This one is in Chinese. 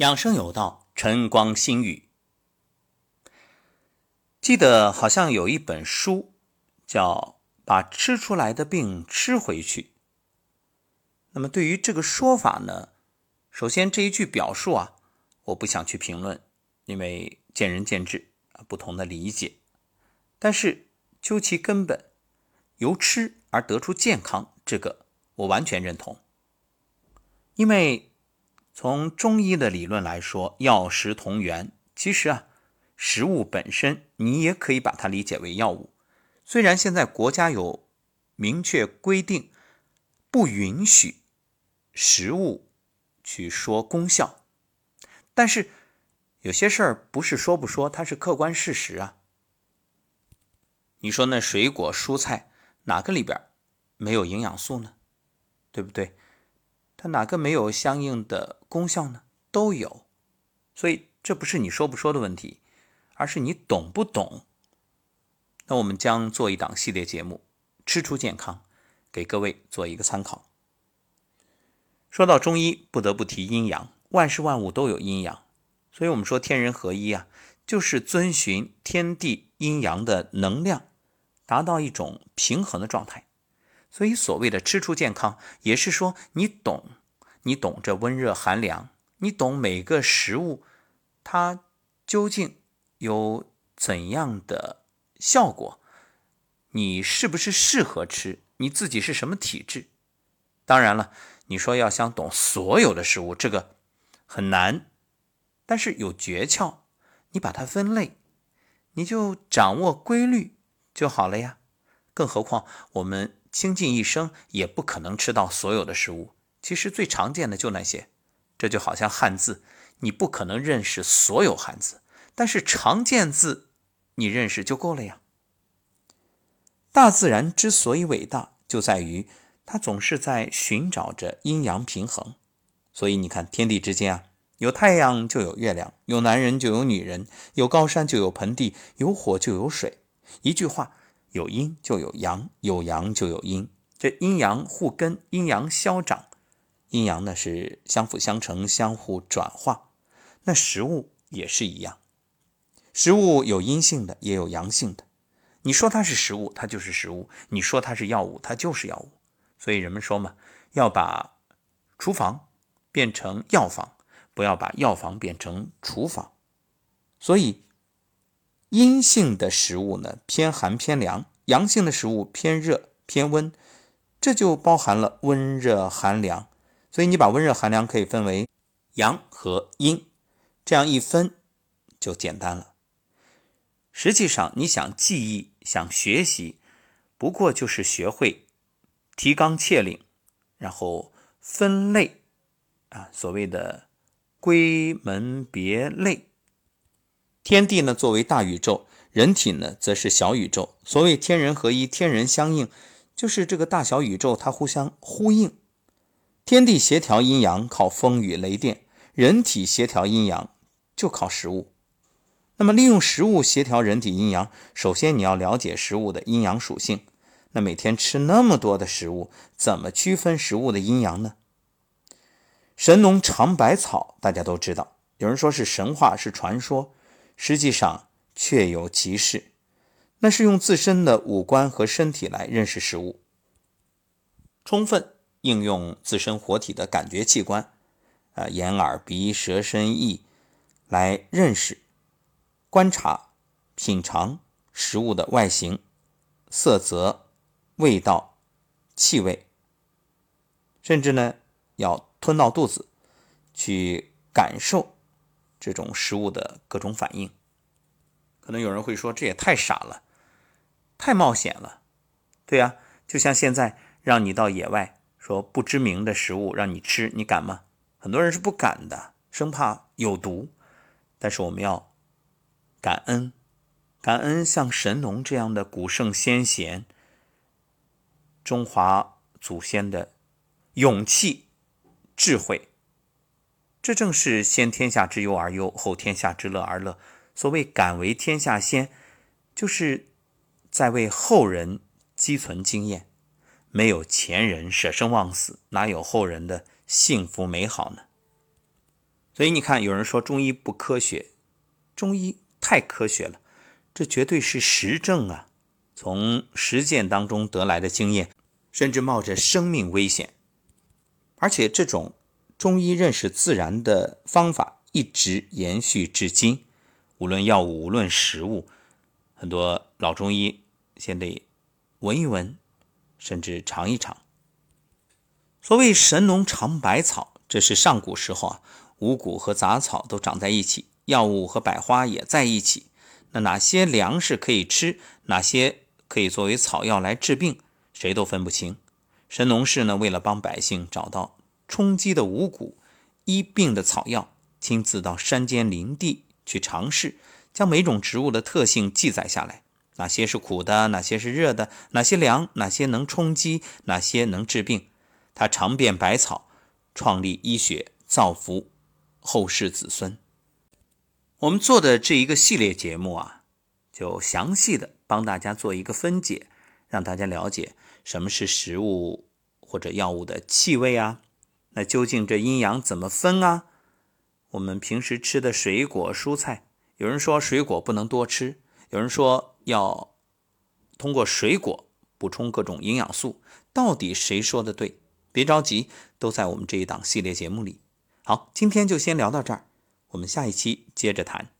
养生有道，晨光心语。记得好像有一本书叫《把吃出来的病吃回去》。那么对于这个说法呢，首先这一句表述啊，我不想去评论，因为见仁见智啊，不同的理解。但是究其根本，由吃而得出健康，这个我完全认同，因为。从中医的理论来说，药食同源。其实啊，食物本身你也可以把它理解为药物。虽然现在国家有明确规定，不允许食物去说功效，但是有些事儿不是说不说，它是客观事实啊。你说那水果蔬菜哪个里边没有营养素呢？对不对？它哪个没有相应的功效呢？都有，所以这不是你说不说的问题，而是你懂不懂。那我们将做一档系列节目《吃出健康》，给各位做一个参考。说到中医，不得不提阴阳，万事万物都有阴阳，所以我们说天人合一啊，就是遵循天地阴阳的能量，达到一种平衡的状态。所以，所谓的吃出健康，也是说你懂，你懂这温热寒凉，你懂每个食物它究竟有怎样的效果，你是不是适合吃，你自己是什么体质？当然了，你说要想懂所有的食物，这个很难，但是有诀窍，你把它分类，你就掌握规律就好了呀。更何况我们。倾尽一生也不可能吃到所有的食物，其实最常见的就那些。这就好像汉字，你不可能认识所有汉字，但是常见字你认识就够了呀。大自然之所以伟大，就在于它总是在寻找着阴阳平衡。所以你看，天地之间啊，有太阳就有月亮，有男人就有女人，有高山就有盆地，有火就有水。一句话。有阴就有阳，有阳就有阴，这阴阳互根，阴阳消长，阴阳呢是相辅相成，相互转化。那食物也是一样，食物有阴性的，也有阳性的。你说它是食物，它就是食物；你说它是药物，它就是药物。所以人们说嘛，要把厨房变成药房，不要把药房变成厨房。所以。阴性的食物呢偏寒偏凉，阳性的食物偏热偏温，这就包含了温热寒凉。所以你把温热寒凉可以分为阳和阴，这样一分就简单了。实际上你想记忆、想学习，不过就是学会提纲挈领，然后分类啊，所谓的归门别类。天地呢，作为大宇宙；人体呢，则是小宇宙。所谓天人合一、天人相应，就是这个大小宇宙它互相呼应。天地协调阴阳靠风雨雷电，人体协调阴阳就靠食物。那么，利用食物协调人体阴阳，首先你要了解食物的阴阳属性。那每天吃那么多的食物，怎么区分食物的阴阳呢？神农尝百草，大家都知道，有人说是神话，是传说。实际上确有其事，那是用自身的五官和身体来认识食物，充分应用自身活体的感觉器官，啊，眼、耳、鼻、舌、身、意，来认识、观察、品尝食物的外形、色泽、味道、气味，甚至呢，要吞到肚子去感受。这种食物的各种反应，可能有人会说这也太傻了，太冒险了，对呀，就像现在让你到野外说不知名的食物让你吃，你敢吗？很多人是不敢的，生怕有毒。但是我们要感恩，感恩像神农这样的古圣先贤，中华祖先的勇气、智慧。这正是先天下之忧而忧，后天下之乐而乐。所谓敢为天下先，就是在为后人积存经验。没有前人舍生忘死，哪有后人的幸福美好呢？所以你看，有人说中医不科学，中医太科学了，这绝对是实证啊，从实践当中得来的经验，甚至冒着生命危险。而且这种中医认识自然的方法一直延续至今，无论药物，无论食物，很多老中医先得闻一闻，甚至尝一尝。所谓神农尝百草，这是上古时候啊，五谷和杂草都长在一起，药物和百花也在一起。那哪些粮食可以吃，哪些可以作为草药来治病，谁都分不清。神农氏呢，为了帮百姓找到充饥的五谷、医病的草药，亲自到山间林地去尝试，将每种植物的特性记载下来：哪些是苦的，哪些是热的，哪些凉，哪些能充饥，哪些能治病。他尝遍百草，创立医学，造福后世子孙。我们做的这一个系列节目啊，就详细的帮大家做一个分解，让大家了解什么是食物或者药物的气味啊。那究竟这阴阳怎么分啊？我们平时吃的水果蔬菜，有人说水果不能多吃，有人说要通过水果补充各种营养素，到底谁说的对？别着急，都在我们这一档系列节目里。好，今天就先聊到这儿，我们下一期接着谈。